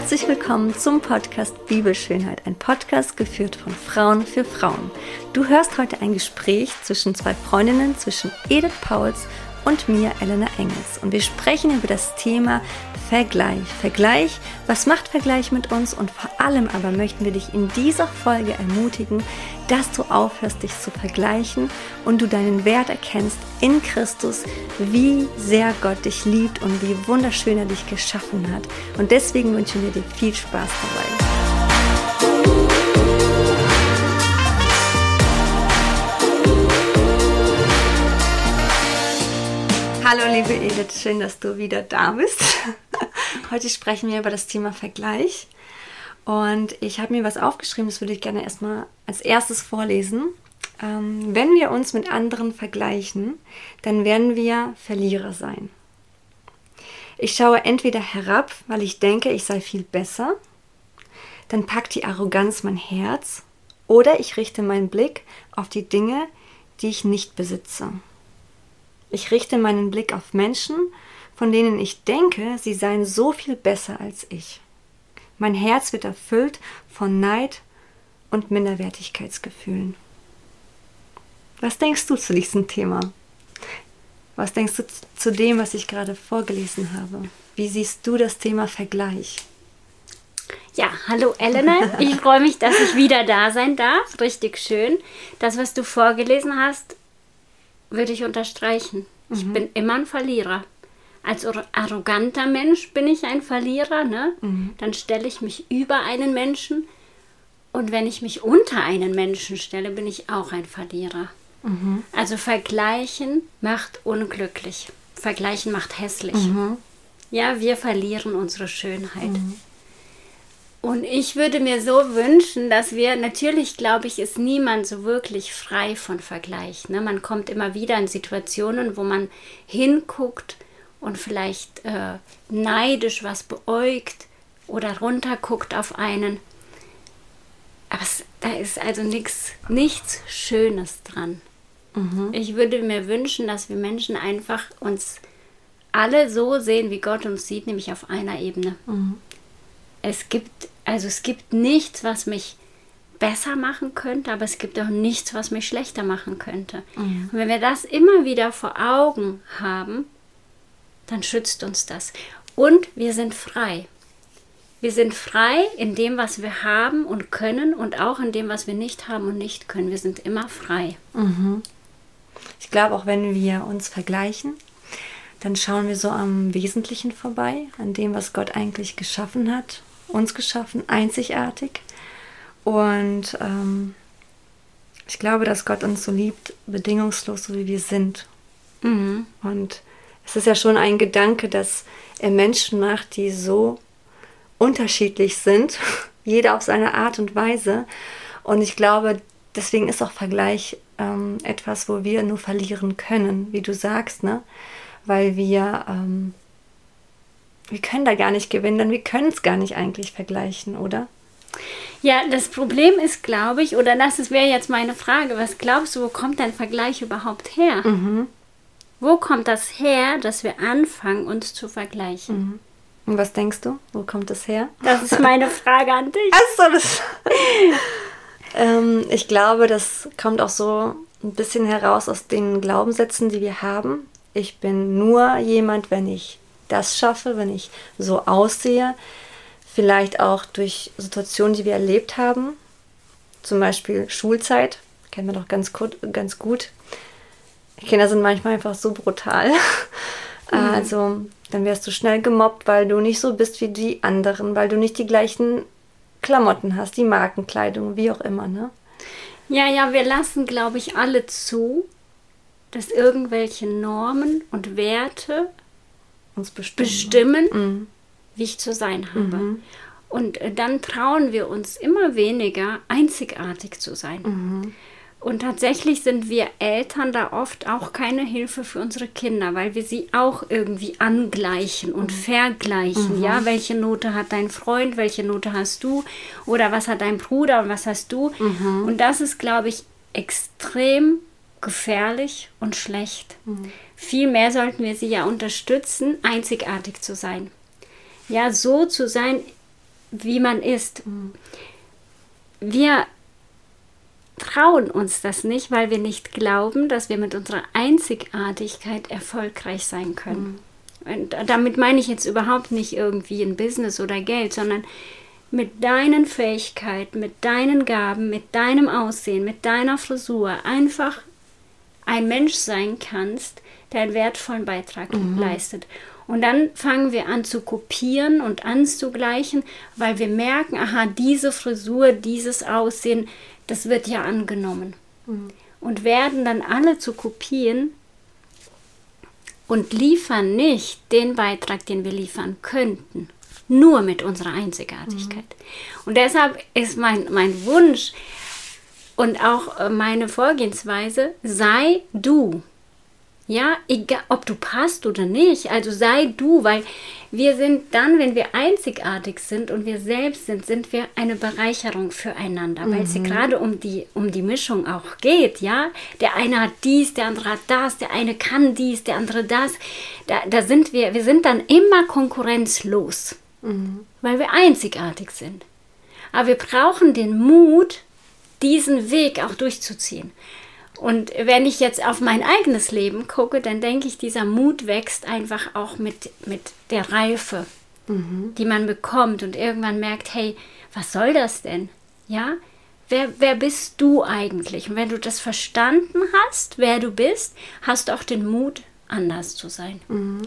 Herzlich willkommen zum Podcast Bibelschönheit, ein Podcast geführt von Frauen für Frauen. Du hörst heute ein Gespräch zwischen zwei Freundinnen, zwischen Edith Pauls und mir, Elena Engels. Und wir sprechen über das Thema Vergleich. Vergleich, was macht Vergleich mit uns? Und vor allem aber möchten wir dich in dieser Folge ermutigen, dass du aufhörst, dich zu vergleichen und du deinen Wert erkennst in Christus, wie sehr Gott dich liebt und wie wunderschön er dich geschaffen hat. Und deswegen wünschen wir dir viel Spaß dabei. Hallo liebe Edith, schön, dass du wieder da bist. Heute sprechen wir über das Thema Vergleich. Und ich habe mir was aufgeschrieben, das würde ich gerne erstmal als erstes vorlesen. Ähm, wenn wir uns mit anderen vergleichen, dann werden wir Verlierer sein. Ich schaue entweder herab, weil ich denke, ich sei viel besser, dann packt die Arroganz mein Herz, oder ich richte meinen Blick auf die Dinge, die ich nicht besitze. Ich richte meinen Blick auf Menschen, von denen ich denke, sie seien so viel besser als ich. Mein Herz wird erfüllt von Neid und Minderwertigkeitsgefühlen. Was denkst du zu diesem Thema? Was denkst du zu dem, was ich gerade vorgelesen habe? Wie siehst du das Thema Vergleich? Ja, hallo Elena. Ich freue mich, dass ich wieder da sein darf. Richtig schön. Das, was du vorgelesen hast, würde ich unterstreichen. Mhm. Ich bin immer ein Verlierer. Als arroganter Mensch bin ich ein Verlierer, ne? Mhm. Dann stelle ich mich über einen Menschen. Und wenn ich mich unter einen Menschen stelle, bin ich auch ein Verlierer. Mhm. Also vergleichen macht unglücklich. Vergleichen macht hässlich. Mhm. Ja, wir verlieren unsere Schönheit. Und ich würde mir so wünschen, dass wir, natürlich glaube ich, ist niemand so wirklich frei von Vergleich. Ne? Man kommt immer wieder in Situationen, wo man hinguckt und vielleicht äh, neidisch was beäugt oder runterguckt auf einen. Aber es, da ist also nix, nichts Schönes dran. Mhm. Ich würde mir wünschen, dass wir Menschen einfach uns alle so sehen, wie Gott uns sieht, nämlich auf einer Ebene. Mhm es gibt, also es gibt nichts, was mich besser machen könnte, aber es gibt auch nichts, was mich schlechter machen könnte. Mhm. Und wenn wir das immer wieder vor Augen haben, dann schützt uns das. Und wir sind frei. Wir sind frei in dem, was wir haben und können und auch in dem, was wir nicht haben und nicht können. Wir sind immer frei. Mhm. Ich glaube, auch wenn wir uns vergleichen, dann schauen wir so am Wesentlichen vorbei, an dem, was Gott eigentlich geschaffen hat uns geschaffen, einzigartig. Und ähm, ich glaube, dass Gott uns so liebt, bedingungslos, so wie wir sind. Mhm. Und es ist ja schon ein Gedanke, dass er Menschen macht, die so unterschiedlich sind, jeder auf seine Art und Weise. Und ich glaube, deswegen ist auch Vergleich ähm, etwas, wo wir nur verlieren können, wie du sagst, ne? Weil wir ähm, wir können da gar nicht gewinnen, denn wir können es gar nicht eigentlich vergleichen, oder? Ja, das Problem ist, glaube ich, oder das wäre jetzt meine Frage, was glaubst du, wo kommt dein Vergleich überhaupt her? Mhm. Wo kommt das her, dass wir anfangen, uns zu vergleichen? Mhm. Und was denkst du? Wo kommt das her? Das ist meine Frage an dich. Achso, das. ähm, ich glaube, das kommt auch so ein bisschen heraus aus den Glaubenssätzen, die wir haben. Ich bin nur jemand, wenn ich das schaffe, wenn ich so aussehe. Vielleicht auch durch Situationen, die wir erlebt haben. Zum Beispiel Schulzeit, kennen wir doch ganz gut. Ganz gut. Kinder sind manchmal einfach so brutal. Mhm. Also dann wirst du schnell gemobbt, weil du nicht so bist wie die anderen, weil du nicht die gleichen Klamotten hast, die Markenkleidung, wie auch immer, ne? Ja, ja, wir lassen, glaube ich, alle zu, dass irgendwelche Normen und Werte uns bestimmen, bestimmen mhm. wie ich zu sein habe. Mhm. Und äh, dann trauen wir uns immer weniger, einzigartig zu sein. Mhm. Und tatsächlich sind wir Eltern da oft auch keine Hilfe für unsere Kinder, weil wir sie auch irgendwie angleichen und mhm. vergleichen. Mhm. Ja, welche Note hat dein Freund, welche Note hast du oder was hat dein Bruder und was hast du? Mhm. Und das ist, glaube ich, extrem gefährlich und schlecht. Vielmehr sollten wir sie ja unterstützen, einzigartig zu sein. Ja, so zu sein, wie man ist. Mhm. Wir trauen uns das nicht, weil wir nicht glauben, dass wir mit unserer Einzigartigkeit erfolgreich sein können. Mhm. Und damit meine ich jetzt überhaupt nicht irgendwie ein Business oder Geld, sondern mit deinen Fähigkeiten, mit deinen Gaben, mit deinem Aussehen, mit deiner Frisur einfach ein Mensch sein kannst, der einen wertvollen Beitrag mhm. leistet. Und dann fangen wir an zu kopieren und anzugleichen, weil wir merken, aha, diese Frisur, dieses Aussehen, das wird ja angenommen. Mhm. Und werden dann alle zu Kopien und liefern nicht den Beitrag, den wir liefern könnten. Nur mit unserer Einzigartigkeit. Mhm. Und deshalb ist mein, mein Wunsch und auch äh, meine Vorgehensweise, sei du. Ja, egal, ob du passt oder nicht. Also sei du, weil wir sind dann, wenn wir einzigartig sind und wir selbst sind, sind wir eine Bereicherung füreinander, mhm. weil es gerade um die, um die Mischung auch geht, ja. Der eine hat dies, der andere hat das, der eine kann dies, der andere das. Da, da sind wir, wir sind dann immer konkurrenzlos, mhm. weil wir einzigartig sind. Aber wir brauchen den Mut, diesen Weg auch durchzuziehen. Und wenn ich jetzt auf mein eigenes Leben gucke, dann denke ich, dieser Mut wächst einfach auch mit, mit der Reife, mhm. die man bekommt und irgendwann merkt, hey, was soll das denn? Ja, wer, wer bist du eigentlich? Und wenn du das verstanden hast, wer du bist, hast du auch den Mut, anders zu sein. Mhm.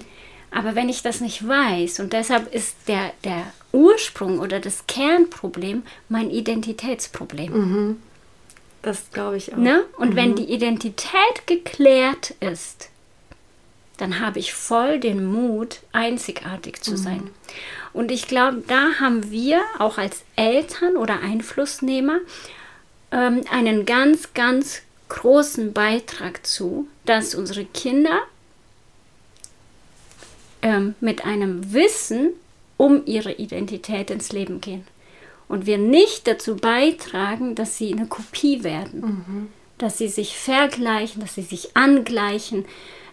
Aber wenn ich das nicht weiß, und deshalb ist der, der Ursprung oder das Kernproblem mein Identitätsproblem. Mhm. Das glaube ich auch. Ne? Und mhm. wenn die Identität geklärt ist, dann habe ich voll den Mut, einzigartig zu mhm. sein. Und ich glaube, da haben wir auch als Eltern oder Einflussnehmer ähm, einen ganz, ganz großen Beitrag zu, dass unsere Kinder ähm, mit einem Wissen um ihre Identität ins Leben gehen und wir nicht dazu beitragen, dass sie eine Kopie werden, mhm. dass sie sich vergleichen, dass sie sich angleichen,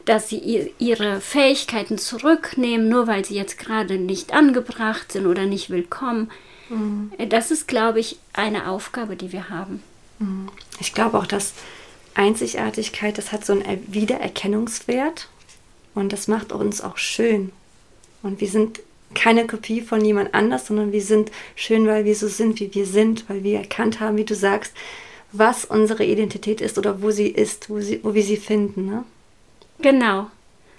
dass sie ihre Fähigkeiten zurücknehmen, nur weil sie jetzt gerade nicht angebracht sind oder nicht willkommen. Mhm. Das ist, glaube ich, eine Aufgabe, die wir haben. Mhm. Ich glaube auch, dass Einzigartigkeit, das hat so einen Wiedererkennungswert und das macht uns auch schön. Und wir sind keine Kopie von jemand anders, sondern wir sind schön, weil wir so sind, wie wir sind, weil wir erkannt haben, wie du sagst, was unsere Identität ist oder wo sie ist, wo, sie, wo wir sie finden. Ne? Genau.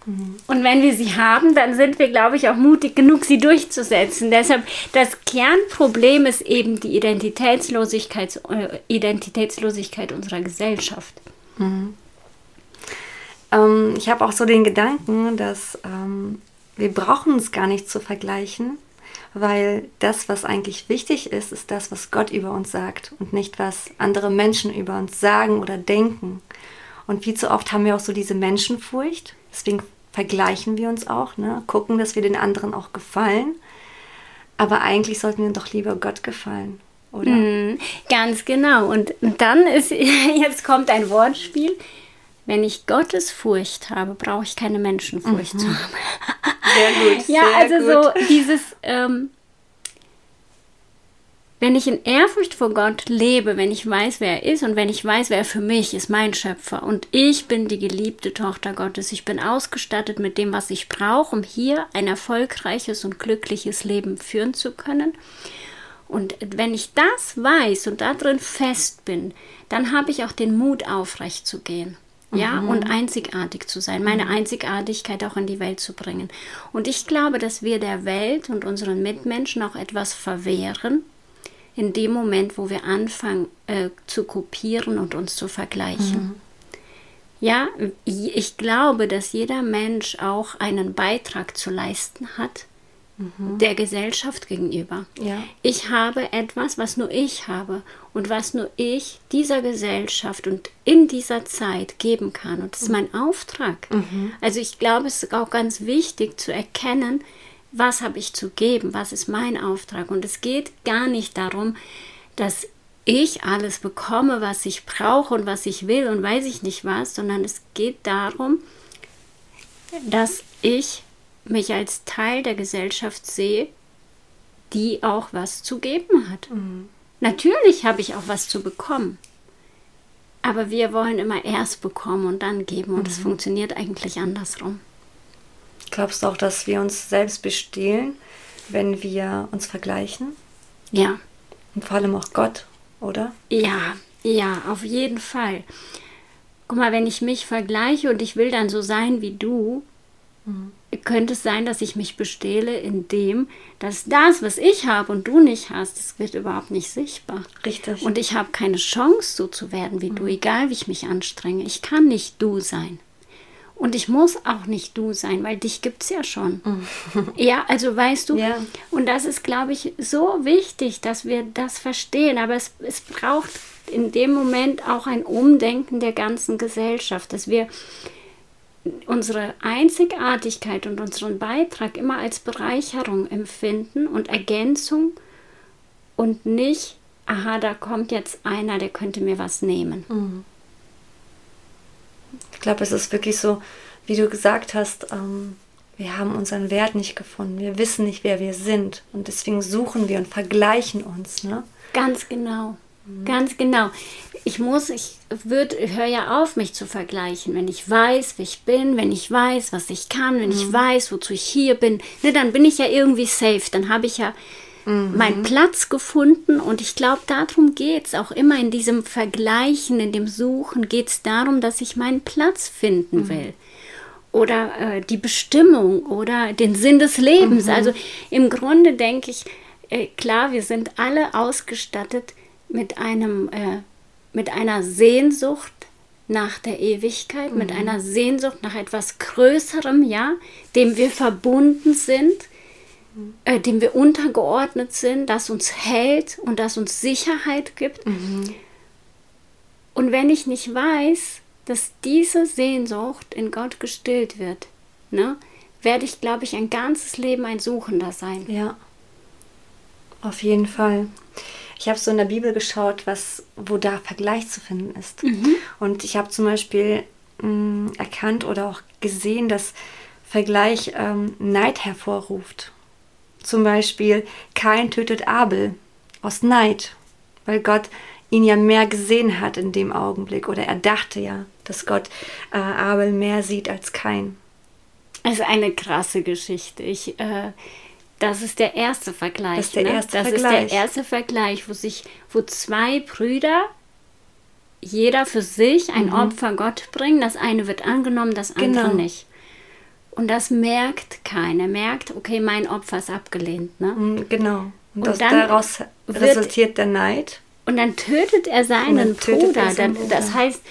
Mhm. Und wenn wir sie haben, dann sind wir, glaube ich, auch mutig genug, sie durchzusetzen. Deshalb, das Kernproblem ist eben die Identitätslosigkeit, äh, Identitätslosigkeit unserer Gesellschaft. Mhm. Ähm, ich habe auch so den Gedanken, dass ähm, wir brauchen uns gar nicht zu vergleichen, weil das, was eigentlich wichtig ist, ist das, was Gott über uns sagt und nicht, was andere Menschen über uns sagen oder denken. Und viel zu oft haben wir auch so diese Menschenfurcht, deswegen vergleichen wir uns auch, ne? gucken, dass wir den anderen auch gefallen. Aber eigentlich sollten wir doch lieber Gott gefallen, oder? Mm, ganz genau. Und dann ist, jetzt kommt ein Wortspiel. Wenn ich Gottes Furcht habe, brauche ich keine Menschenfurcht mhm. zu haben. Sehr gut. ja, sehr also gut. so dieses, ähm, wenn ich in Ehrfurcht vor Gott lebe, wenn ich weiß, wer er ist und wenn ich weiß, wer er für mich ist, mein Schöpfer und ich bin die geliebte Tochter Gottes, ich bin ausgestattet mit dem, was ich brauche, um hier ein erfolgreiches und glückliches Leben führen zu können. Und wenn ich das weiß und darin fest bin, dann habe ich auch den Mut, aufrecht zu gehen ja, mhm. und einzigartig zu sein, meine mhm. Einzigartigkeit auch in die Welt zu bringen. Und ich glaube, dass wir der Welt und unseren Mitmenschen auch etwas verwehren, in dem Moment, wo wir anfangen äh, zu kopieren und uns zu vergleichen. Mhm. Ja, ich glaube, dass jeder Mensch auch einen Beitrag zu leisten hat mhm. der Gesellschaft gegenüber. Ja. Ich habe etwas, was nur ich habe und was nur ich dieser Gesellschaft und in dieser Zeit geben kann. Und das ist mein Auftrag. Mhm. Also ich glaube, es ist auch ganz wichtig zu erkennen, was habe ich zu geben, was ist mein Auftrag. Und es geht gar nicht darum, dass ich alles bekomme, was ich brauche und was ich will und weiß ich nicht was, sondern es geht darum, dass ich mich als Teil der Gesellschaft sehe, die auch was zu geben hat. Natürlich habe ich auch was zu bekommen. Aber wir wollen immer erst bekommen und dann geben und es funktioniert eigentlich andersrum. Glaubst du auch, dass wir uns selbst bestehlen, wenn wir uns vergleichen? Ja, Und vor allem auch Gott, oder? ja, ja, auf jeden Fall. Guck mal, wenn ich mich vergleiche und ich will dann so sein wie du, könnte es sein, dass ich mich bestehle in dem, dass das, was ich habe und du nicht hast, das wird überhaupt nicht sichtbar. Richtig. Und ich habe keine Chance, so zu werden wie du, egal wie ich mich anstrenge. Ich kann nicht du sein. Und ich muss auch nicht du sein, weil dich gibt es ja schon. Ja, also weißt du, Ja. und das ist, glaube ich, so wichtig, dass wir das verstehen. Aber es, es braucht in dem Moment auch ein Umdenken der ganzen Gesellschaft, dass wir unsere Einzigartigkeit und unseren Beitrag immer als Bereicherung empfinden und Ergänzung und nicht, aha, da kommt jetzt einer, der könnte mir was nehmen. Ich glaube, es ist wirklich so, wie du gesagt hast, ähm, wir haben unseren Wert nicht gefunden. Wir wissen nicht, wer wir sind. Und deswegen suchen wir und vergleichen uns. Ne? Ganz genau. Ganz genau. Ich muss, ich würde, höre ja auf, mich zu vergleichen. Wenn ich weiß, wer ich bin, wenn ich weiß, was ich kann, wenn ich weiß, wozu ich hier bin, ne, dann bin ich ja irgendwie safe. Dann habe ich ja meinen Platz gefunden und ich glaube, darum geht es auch immer in diesem Vergleichen, in dem Suchen, geht es darum, dass ich meinen Platz finden will. Oder äh, die Bestimmung oder den Sinn des Lebens. Also im Grunde denke ich, äh, klar, wir sind alle ausgestattet mit einem, äh, mit einer Sehnsucht nach der Ewigkeit, mit einer Sehnsucht nach etwas Größerem, ja, dem wir verbunden sind, äh, dem wir untergeordnet sind, das uns hält und das uns Sicherheit gibt. Und wenn ich nicht weiß, dass diese Sehnsucht in Gott gestillt wird, ne, werde ich, glaube ich, ein ganzes Leben ein Suchender sein. Ja. Auf jeden Fall. Ich habe so in der Bibel geschaut, was, wo da Vergleich zu finden ist. Und ich habe zum Beispiel mh, erkannt oder auch gesehen, dass Vergleich ähm, Neid hervorruft. Zum Beispiel, Kain tötet Abel aus Neid, weil Gott ihn ja mehr gesehen hat in dem Augenblick. Oder er dachte ja, dass Gott äh, Abel mehr sieht als Kain. Ist eine krasse Geschichte. Ich, äh, das ist der erste Vergleich. Das ist der ne? erste das Vergleich. ist der erste Vergleich, wo sich, wo zwei Brüder jeder für sich ein Opfer Gott bringen. Das eine wird angenommen, das andere Genau. nicht. Und das merkt keiner. Merkt, okay, mein Opfer ist abgelehnt. Ne? Mm, Genau. Und, Und dann daraus resultiert der Neid. Und dann tötet er seinen tötet Bruder. er seinen Bruder. Das heißt,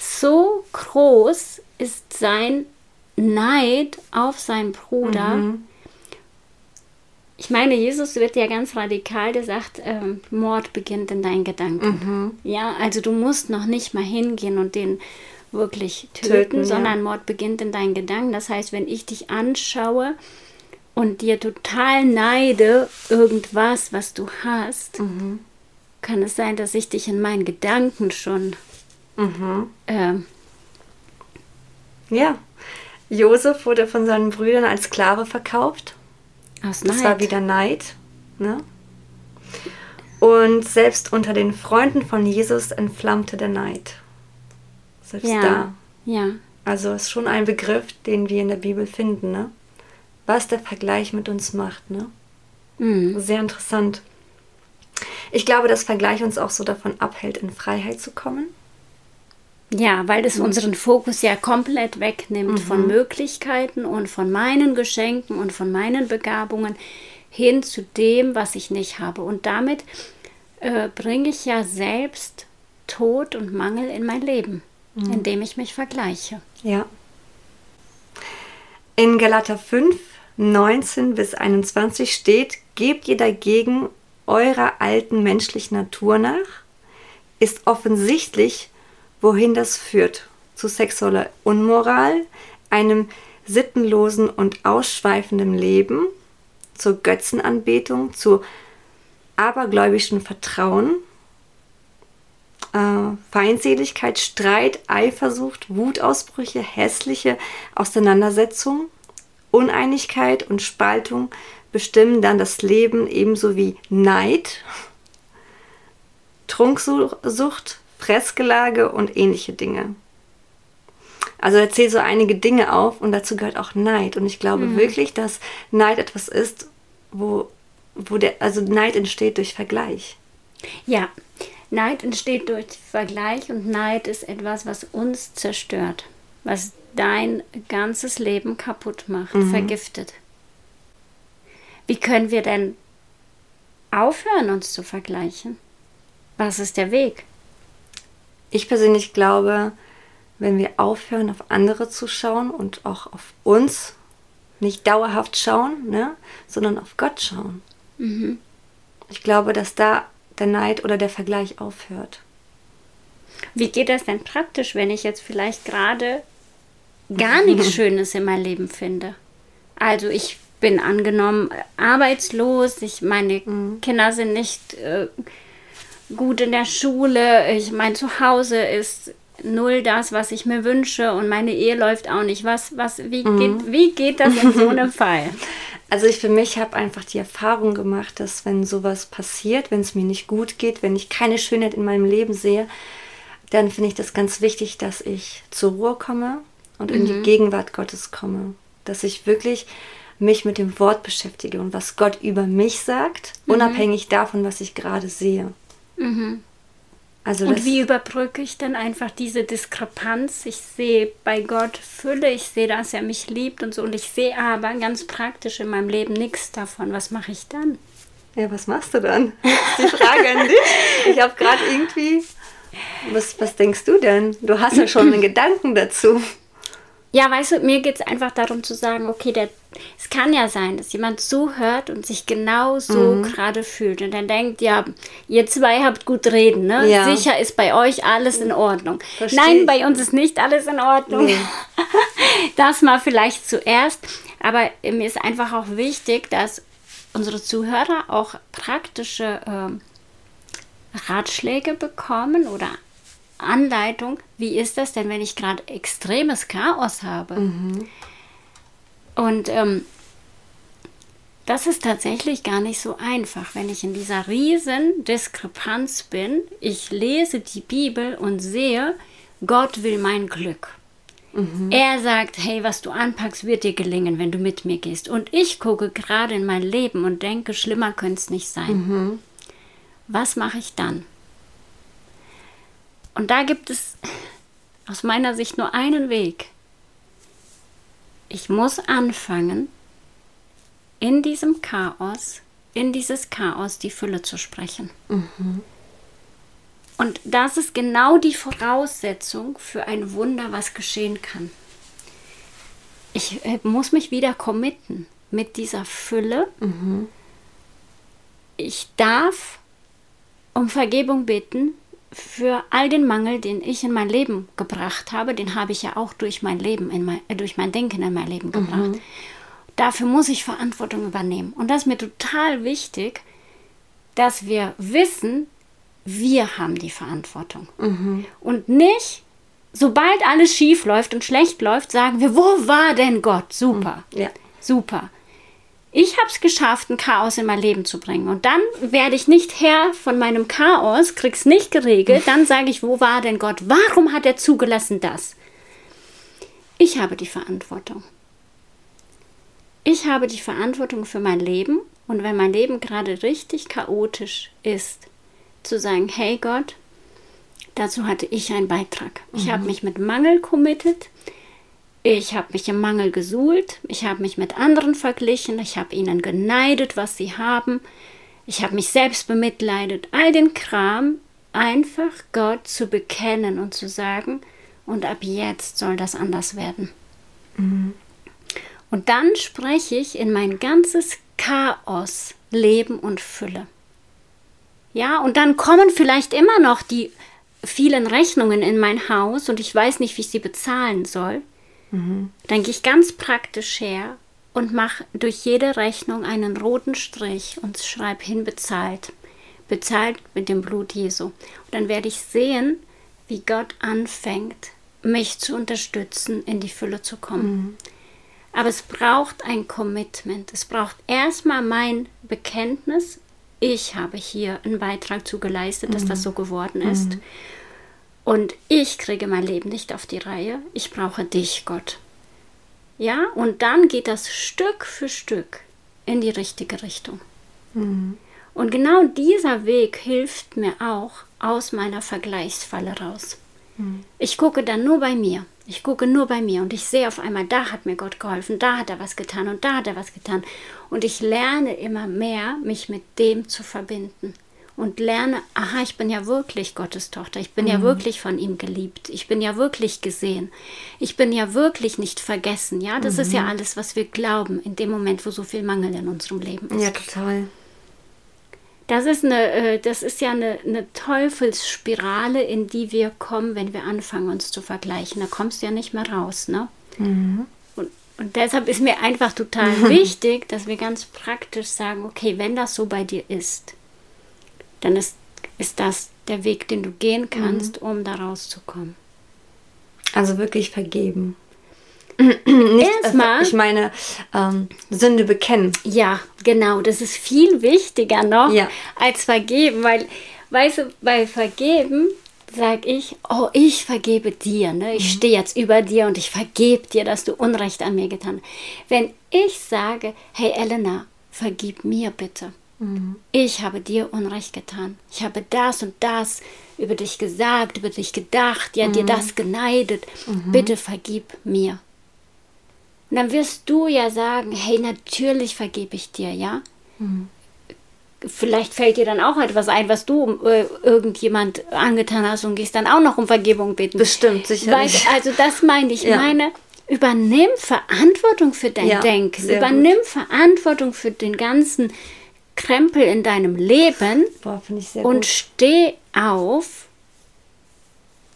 so groß ist sein Neid auf seinen Bruder. Mhm. Ich meine, Jesus wird ja ganz radikal, der sagt, ähm, Mord beginnt in deinen Gedanken. Mhm. Ja, also du musst noch nicht mal hingehen und den wirklich töten, Töten, ja. sondern Mord beginnt in deinen Gedanken. Das heißt, wenn ich dich anschaue und dir total neide irgendwas, was du hast, Mhm. kann es sein, dass ich dich in meinen Gedanken schon Mhm. ähm, Ja. Josef wurde von seinen Brüdern als Sklave verkauft. Aus Das Neid. war wieder Neid. Ne? Und selbst unter den Freunden von Jesus entflammte der Neid. Selbst ja, da. ja, Also ist schon ein Begriff, den wir in der Bibel finden, ne? Was der Vergleich mit uns macht, ne? Mhm. Sehr interessant. Ich glaube, dass Vergleich uns auch so davon abhält, in Freiheit zu kommen. Ja, weil Mhm. es unseren Fokus ja komplett wegnimmt von Möglichkeiten und von meinen Geschenken und von meinen Begabungen hin zu dem, was ich nicht habe. Und damit äh, bringe ich ja selbst Tod und Mangel in mein Leben, Mhm. indem ich mich vergleiche. Ja. In Galater 5, 19 bis 21 steht, gebt ihr dagegen eurer alten menschlichen Natur nach? Ist offensichtlich, wohin das führt. Zu sexueller Unmoral, einem sittenlosen und ausschweifenden Leben, zur Götzenanbetung, zu abergläubischen Vertrauen, äh, Feindseligkeit, Streit, Eifersucht, Wutausbrüche, hässliche Auseinandersetzungen, Uneinigkeit und Spaltung bestimmen dann das Leben ebenso wie Neid, Trunksucht, Fressgelage und ähnliche Dinge. Also er zählt so einige Dinge auf und dazu gehört auch Neid. Und ich glaube mhm. wirklich, dass Neid etwas ist, wo, wo der, also Neid entsteht durch Vergleich. Ja, Neid entsteht durch Vergleich und Neid ist etwas, was uns zerstört, was dein ganzes Leben kaputt macht, mhm. vergiftet. Wie können wir denn aufhören, uns zu vergleichen? Was ist der Weg? Ich persönlich glaube, wenn wir aufhören, auf andere zu schauen und auch auf uns, nicht dauerhaft schauen, ne, sondern auf Gott schauen. Mhm. Ich glaube, dass da der Neid oder der Vergleich aufhört. Wie geht das denn praktisch, wenn ich jetzt vielleicht gerade gar nichts Schönes in meinem Leben finde? Also ich bin angenommen arbeitslos, ich, meine mhm. Kinder sind nicht äh, gut in der Schule, ich, mein Zuhause ist null das, was ich mir wünsche und meine Ehe läuft auch nicht. Was, was, wie, mhm. geht, wie geht das in so einem Fall? Also ich für mich habe einfach die Erfahrung gemacht, dass wenn sowas passiert, wenn es mir nicht gut geht, wenn ich keine Schönheit in meinem Leben sehe, dann finde ich das ganz wichtig, dass ich zur Ruhe komme und in die mhm. Gegenwart Gottes komme. Dass ich wirklich mich mit dem Wort beschäftige und was Gott über mich sagt, mhm. unabhängig davon, was ich gerade sehe. Mhm. Also und wie überbrücke ich dann einfach diese Diskrepanz? Ich sehe bei Gott Fülle, ich sehe, dass er mich liebt und so, und ich sehe aber ganz praktisch in meinem Leben nichts davon. Was mache ich dann? Ja, was machst du dann? Die Frage an dich. Ich habe gerade irgendwie. Was, was denkst du denn? Du hast ja schon einen Gedanken dazu. Ja, weißt du, mir geht es einfach darum zu sagen, okay, der, es kann ja sein, dass jemand zuhört und sich genau so mhm. gerade fühlt und dann denkt, ja, ihr zwei habt gut reden, ne? Ja. Sicher ist bei euch alles in Ordnung. Verstehe. Nein, bei uns ist nicht alles in Ordnung. Nee. Das mal vielleicht zuerst. Aber mir ist einfach auch wichtig, dass unsere Zuhörer auch praktische äh, Ratschläge bekommen oder Anleitung, wie ist das denn, wenn ich gerade extremes Chaos habe? Mhm. Und ähm, das ist tatsächlich gar nicht so einfach, wenn ich in dieser riesen Diskrepanz bin. Ich lese die Bibel und sehe, Gott will mein Glück. Mhm. Er sagt, hey, was du anpackst, wird dir gelingen, wenn du mit mir gehst. Und ich gucke gerade in mein Leben und denke, schlimmer könnte es nicht sein. Mhm. Was mache ich dann? Und da gibt es aus meiner Sicht nur einen Weg. Ich muss anfangen, in diesem Chaos, in dieses Chaos die Fülle zu sprechen. Mhm. Und das ist genau die Voraussetzung für ein Wunder, was geschehen kann. Ich äh, muss mich wieder committen mit dieser Fülle. Mhm. Ich darf um Vergebung bitten, für all den Mangel, den ich in mein Leben gebracht habe, den habe ich ja auch durch mein Leben, in mein, äh, durch mein Denken in mein Leben gebracht. Mhm. Dafür muss ich Verantwortung übernehmen. Und das ist mir total wichtig, dass wir wissen, wir haben die Verantwortung. Mhm. Und nicht, sobald alles schief läuft und schlecht läuft, sagen wir, wo war denn Gott? Super. Mhm. Ja. Super ich habe es geschafft, ein Chaos in mein Leben zu bringen. Und dann werde ich nicht Herr von meinem Chaos, krieg's nicht geregelt. Dann sage ich, wo war denn Gott? Warum hat er zugelassen das? Ich habe die Verantwortung. Ich habe die Verantwortung für mein Leben. Und wenn mein Leben gerade richtig chaotisch ist, zu sagen, hey Gott, dazu hatte ich einen Beitrag. Ich mhm. habe mich mit Mangel committed. Ich habe mich im Mangel gesuhlt, ich habe mich mit anderen verglichen, ich habe ihnen geneidet, was sie haben, ich habe mich selbst bemitleidet, all den Kram einfach Gott zu bekennen und zu sagen, und ab jetzt soll das anders werden. Mhm. Und dann spreche ich in mein ganzes Chaos Leben und Fülle. Ja, und dann kommen vielleicht immer noch die vielen Rechnungen in mein Haus und ich weiß nicht, wie ich sie bezahlen soll. Mhm. Dann gehe ich ganz praktisch her und mache durch jede Rechnung einen roten Strich und schreibe hin bezahlt. Bezahlt mit dem Blut Jesu. Und dann werde ich sehen, wie Gott anfängt, mich zu unterstützen, in die Fülle zu kommen. Mhm. Aber es braucht ein Commitment. Es braucht erstmal mein Bekenntnis. Ich habe hier einen Beitrag zu geleistet, dass das so geworden ist. Und ich kriege mein Leben nicht auf die Reihe. Ich brauche dich, Gott. Ja, und dann geht das Stück für Stück in die richtige Richtung. Und genau dieser Weg hilft mir auch aus meiner Vergleichsfalle raus. Ich gucke dann nur bei mir. Ich gucke nur bei mir und ich sehe auf einmal, da hat mir Gott geholfen, da hat er was getan und da hat er was getan. Und ich lerne immer mehr, mich mit dem zu verbinden. Und lerne, aha, ich bin ja wirklich Gottes Tochter, ich bin ja wirklich von ihm geliebt, ich bin ja wirklich gesehen, ich bin ja wirklich nicht vergessen. Ja, das ist ja alles, was wir glauben in dem Moment, wo so viel Mangel in unserem Leben ist. Ja, total. Das ist, eine, äh, das ist ja eine, eine Teufelsspirale, in die wir kommen, wenn wir anfangen, uns zu vergleichen. Da kommst du ja nicht mehr raus. Ne? Und, und deshalb ist mir einfach total wichtig, dass wir ganz praktisch sagen, okay, wenn das so bei dir ist, dann ist, ist das der Weg, den du gehen kannst, um da rauszukommen. Also wirklich vergeben. Nicht, Erstmal- äh, ich meine, ähm, Sünde bekennen. Ja, genau. Das ist viel wichtiger noch Ja. als vergeben, weil, weißt du, bei vergeben sage ich, oh, ich vergebe dir. Ne? Ich stehe jetzt über dir und ich vergebe dir, dass du Unrecht an mir getan hast. Wenn ich sage, hey Elena, vergib mir bitte. Ich habe dir Unrecht getan. Ich habe das und das über dich gesagt, über dich gedacht, ja, dir das geneidet. Bitte vergib mir. Und dann wirst du ja sagen, hey, natürlich vergebe ich dir, ja? Vielleicht fällt dir dann auch etwas ein, was du äh, irgendjemand angetan hast und gehst dann auch noch um Vergebung bitten. Bestimmt, sicherlich. Weißt, also das meine ich. Ja. meine, übernimm Verantwortung für dein Ja, Denken. Übernimm Verantwortung für den ganzen Krempel in deinem Leben Boah, und gut. steh auf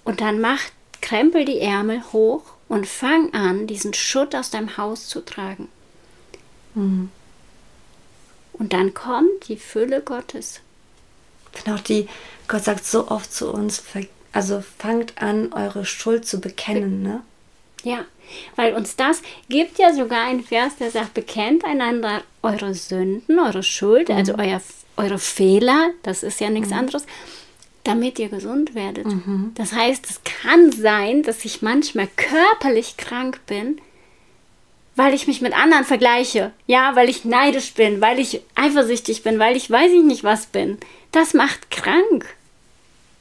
und dann mach, krempel die Ärmel hoch und fang an, diesen Schutt aus deinem Haus zu tragen. Mhm. Und dann kommt die Fülle Gottes. Ich finde auch die, Gott sagt so oft zu uns, also fangt an, eure Schuld zu bekennen, ne? Ja, weil uns das gibt ja sogar ein Vers, der sagt, bekennt einander eure Sünden, eure Schuld, also euer, eure Fehler, das ist ja nichts anderes, damit ihr gesund werdet. Das heißt, es kann sein, dass ich manchmal körperlich krank bin, weil ich mich mit anderen vergleiche. Ja, weil ich neidisch bin, weil ich eifersüchtig bin, weil ich weiß ich nicht was bin. Das macht krank.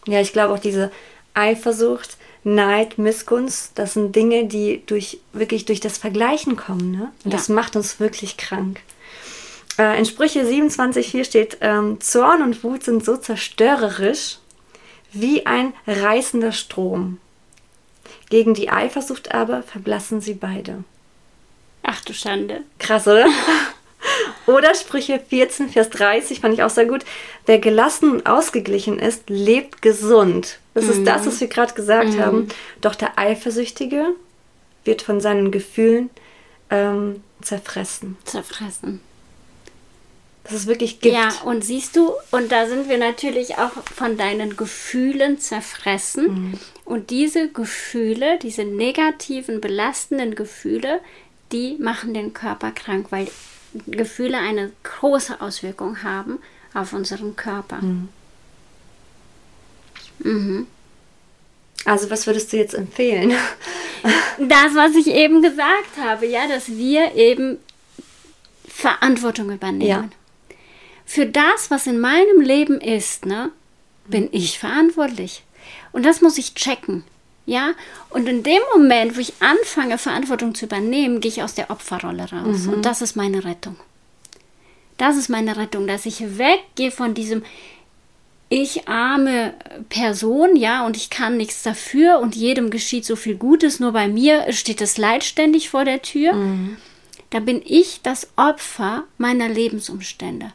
Ja, ich glaube auch diese Eifersucht, Neid, Missgunst, das sind Dinge, die durch wirklich durch das Vergleichen kommen, ne? Und Ja. das macht uns wirklich krank. Äh, in Sprüche 27,4 steht, ähm, Zorn und Wut sind so zerstörerisch wie ein reißender Strom. Gegen die Eifersucht aber verblassen sie beide. Ach du Schande. Krass, oder? Oder Sprüche 14, Vers 30 fand ich auch sehr gut. Wer gelassen und ausgeglichen ist, lebt gesund. Das ist das, was wir gerade gesagt haben. Doch der Eifersüchtige wird von seinen Gefühlen ähm, zerfressen. Zerfressen. Das ist wirklich Gift. Ja, und siehst du, und da sind wir natürlich auch von deinen Gefühlen zerfressen. Und diese Gefühle, diese negativen, belastenden Gefühle, die machen den Körper krank, weil Gefühle eine große Auswirkung haben auf unseren Körper. Also was würdest du jetzt empfehlen? Das, was ich eben gesagt habe, ja, dass wir eben Verantwortung übernehmen. Ja. Für das, was in meinem Leben ist, ne, bin ich verantwortlich. Und das muss ich checken. Ja, und in dem Moment, wo ich anfange, Verantwortung zu übernehmen, gehe ich aus der Opferrolle raus. Und das ist meine Rettung. Das ist meine Rettung, dass ich weggehe von diesem ich arme Person, ja, und ich kann nichts dafür und jedem geschieht so viel Gutes, nur bei mir steht das Leid ständig vor der Tür. Da bin ich das Opfer meiner Lebensumstände.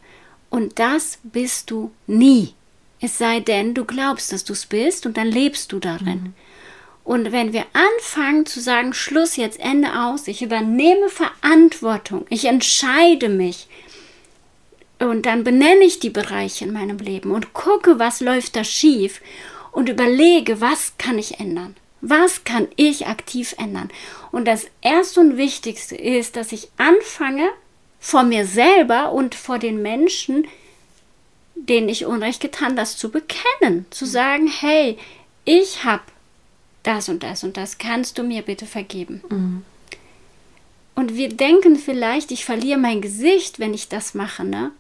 Und das bist du nie. Es sei denn, du glaubst, dass du es bist und dann lebst du darin. Und wenn wir anfangen zu sagen, Schluss jetzt, Ende aus, ich übernehme Verantwortung, ich entscheide mich, und dann benenne ich die Bereiche in meinem Leben und gucke, was läuft da schief und überlege, was kann ich ändern? Was kann ich aktiv ändern? Und das Erste und Wichtigste ist, dass ich anfange, vor mir selber und vor den Menschen, denen ich Unrecht getan, das zu bekennen. Zu sagen, hey, ich habe das und das und das, kannst du mir bitte vergeben? Mhm. Und wir denken vielleicht, ich verliere mein Gesicht, wenn ich das mache, ne?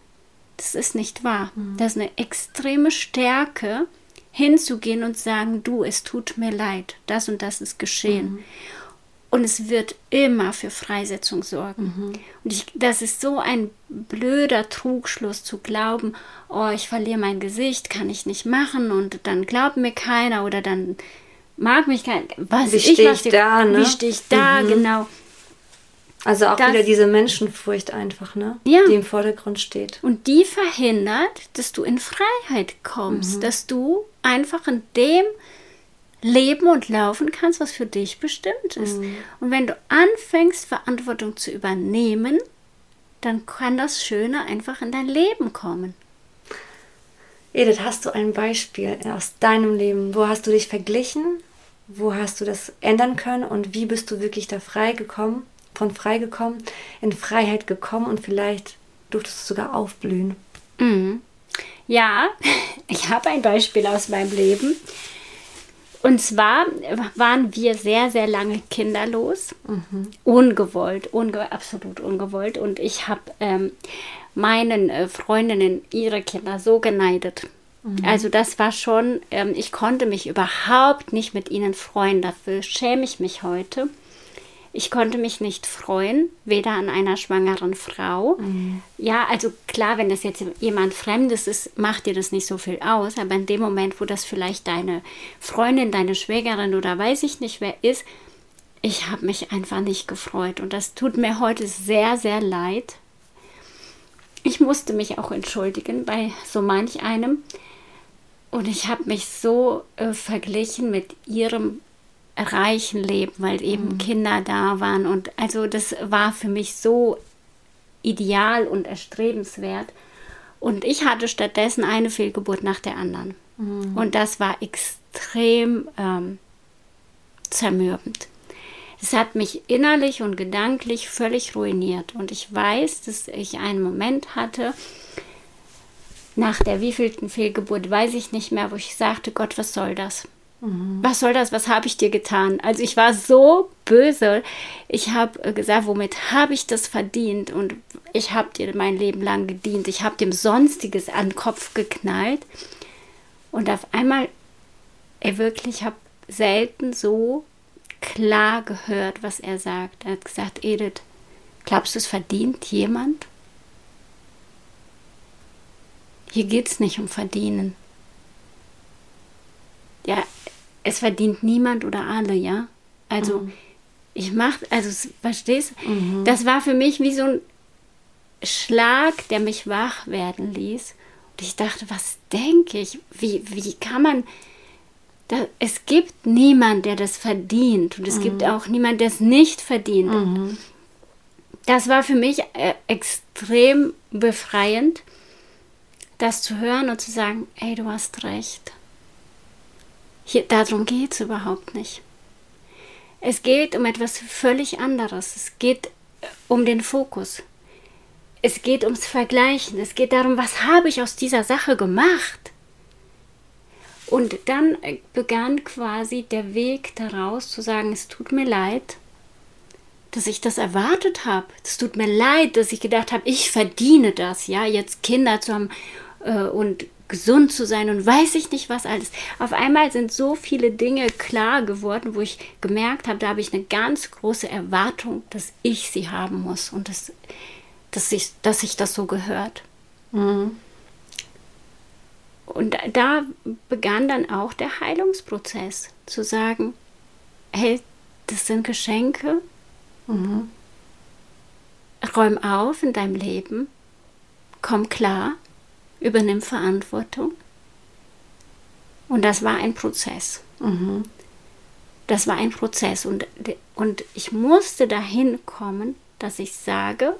Das ist nicht wahr. Mhm. Das ist eine extreme Stärke, hinzugehen und sagen, du, es tut mir leid, das und das ist geschehen. Mhm. Und es wird immer für Freisetzung sorgen. Mhm. Und ich, das ist so ein blöder Trugschluss zu glauben, oh, ich verliere mein Gesicht, kann ich nicht machen und dann glaubt mir keiner oder dann mag mich keiner. Was wie stehe ich, da, ne? Wie stehe ich da, mhm. genau. Also auch das, wieder diese Menschenfurcht einfach, ne? Ja. Die im Vordergrund steht. Und die verhindert, dass du in Freiheit kommst, mhm. dass du einfach in dem leben und laufen kannst, was für dich bestimmt ist. Mhm. Und wenn du anfängst, Verantwortung zu übernehmen, dann kann das Schöne einfach in dein Leben kommen. Edith, hast du ein Beispiel aus deinem Leben? Wo hast du dich verglichen? Wo hast du das ändern können? Und wie bist du wirklich da frei gekommen? von frei gekommen, in Freiheit gekommen und vielleicht durftest du sogar aufblühen. Mhm. Ja, ich habe ein Beispiel aus meinem Leben. Und zwar waren wir sehr, sehr lange kinderlos, mhm. ungewollt, unge absolut ungewollt. Und ich habe ähm, meinen äh, Freundinnen ihre Kinder so geneidet. Mhm. Also das war schon, ähm, ich konnte mich überhaupt nicht mit ihnen freuen. Dafür schäme ich mich heute. Ich konnte mich nicht freuen, weder an einer schwangeren Frau. Mhm. Ja, also klar, wenn das jetzt jemand Fremdes ist, macht dir das nicht so viel aus. Aber in dem Moment, wo das vielleicht deine Freundin, deine Schwägerin oder weiß ich nicht wer ist, ich habe mich einfach nicht gefreut. Und das tut mir heute sehr, sehr leid. Ich musste mich auch entschuldigen bei so manch einem. Und ich habe mich so äh, verglichen mit ihrem reichen Leben, weil eben mhm. Kinder da waren. Und also das war für mich so ideal und erstrebenswert. Und ich hatte stattdessen eine Fehlgeburt nach der anderen. Mhm. Und das war extrem ähm, zermürbend. Es hat mich innerlich und gedanklich völlig ruiniert. Und ich weiß, dass ich einen Moment hatte, nach der wievielten Fehlgeburt, weiß ich nicht mehr, wo ich sagte, Gott, was soll das? Mhm. Was soll das? Was habe ich dir getan? Also ich war so böse. Ich habe gesagt, womit habe ich das verdient? Und ich habe dir mein Leben lang gedient. Ich habe dem Sonstiges an den Kopf geknallt. Und auf einmal, er wirklich, ich habe selten so klar gehört, was er sagt. Er hat gesagt, Edith, glaubst du, es verdient jemand? Hier geht es nicht um Verdienen. Ja, es verdient niemand oder alle, ja. Also mhm. ich mach, also verstehst? Mhm. Das war für mich wie so ein Schlag, der mich wach werden ließ. Und ich dachte, was denke ich? Wie, wie kann man. Da, es gibt niemand, der das verdient. Und es mhm. gibt auch niemand, der es nicht verdient. Mhm. Das war für mich äh, extrem befreiend, das zu hören und zu sagen, ey, du hast recht. Hier, darum geht es überhaupt nicht. Es geht um etwas völlig anderes. Es geht äh, um den Fokus. Es geht ums Vergleichen. Es geht darum, was habe ich aus dieser Sache gemacht? Und dann äh, begann quasi der Weg daraus zu sagen, es tut mir leid, dass ich das erwartet habe. Es tut mir leid, dass ich gedacht habe, ich verdiene das, ja, jetzt Kinder zu haben äh, und gesund zu sein und weiß ich nicht was alles. Auf einmal sind so viele Dinge klar geworden, wo ich gemerkt habe, da habe ich eine ganz große Erwartung, dass ich sie haben muss und dass, dass, ich, dass ich das so gehört. Mhm. Und da begann dann auch der Heilungsprozess, zu sagen, hey, das sind Geschenke, mhm. räum auf in deinem Leben, komm klar, übernimm Verantwortung. Und das war ein Prozess. Mhm. Das war ein Prozess. Und, und ich musste dahin kommen, dass ich sage,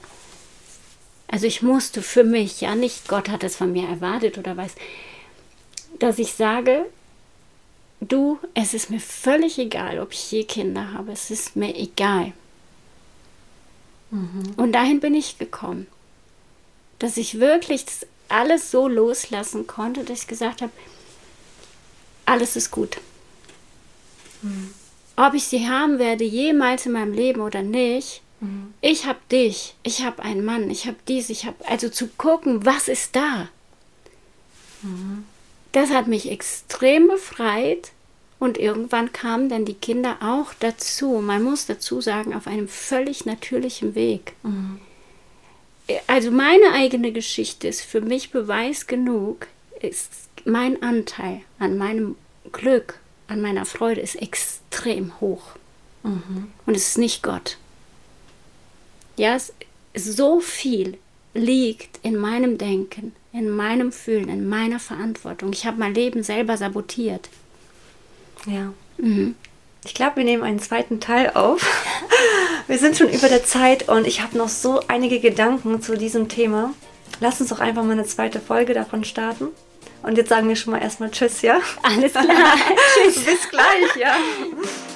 also ich musste für mich, ja nicht Gott hat es von mir erwartet oder was, dass ich sage, du, es ist mir völlig egal, ob ich je Kinder habe. Es ist mir egal. Mhm. Und dahin bin ich gekommen, dass ich wirklich alles so loslassen konnte, dass ich gesagt habe, alles ist gut. Mhm. Ob ich sie haben werde jemals in meinem Leben oder nicht, mhm. ich habe dich, ich habe einen Mann, ich habe dies, ich habe also zu gucken, was ist da. Mhm. Das hat mich extrem befreit und irgendwann kamen dann die Kinder auch dazu. Man muss dazu sagen, auf einem völlig natürlichen Weg. Also meine eigene Geschichte ist für mich Beweis genug, ist mein Anteil an meinem Glück, an meiner Freude ist extrem hoch. Mhm. Und es ist nicht Gott. Ja, es, so viel liegt in meinem Denken, in meinem Fühlen, in meiner Verantwortung. Ich habe mein Leben selber sabotiert. Ja. Mhm. Ich glaube, wir nehmen einen zweiten Teil auf. Wir sind schon über der Zeit und ich habe noch so einige Gedanken zu diesem Thema. Lass uns doch einfach mal eine zweite Folge davon starten. Und jetzt sagen wir schon mal erstmal Tschüss, ja? Alles klar. Tschüss. Bis gleich, ja.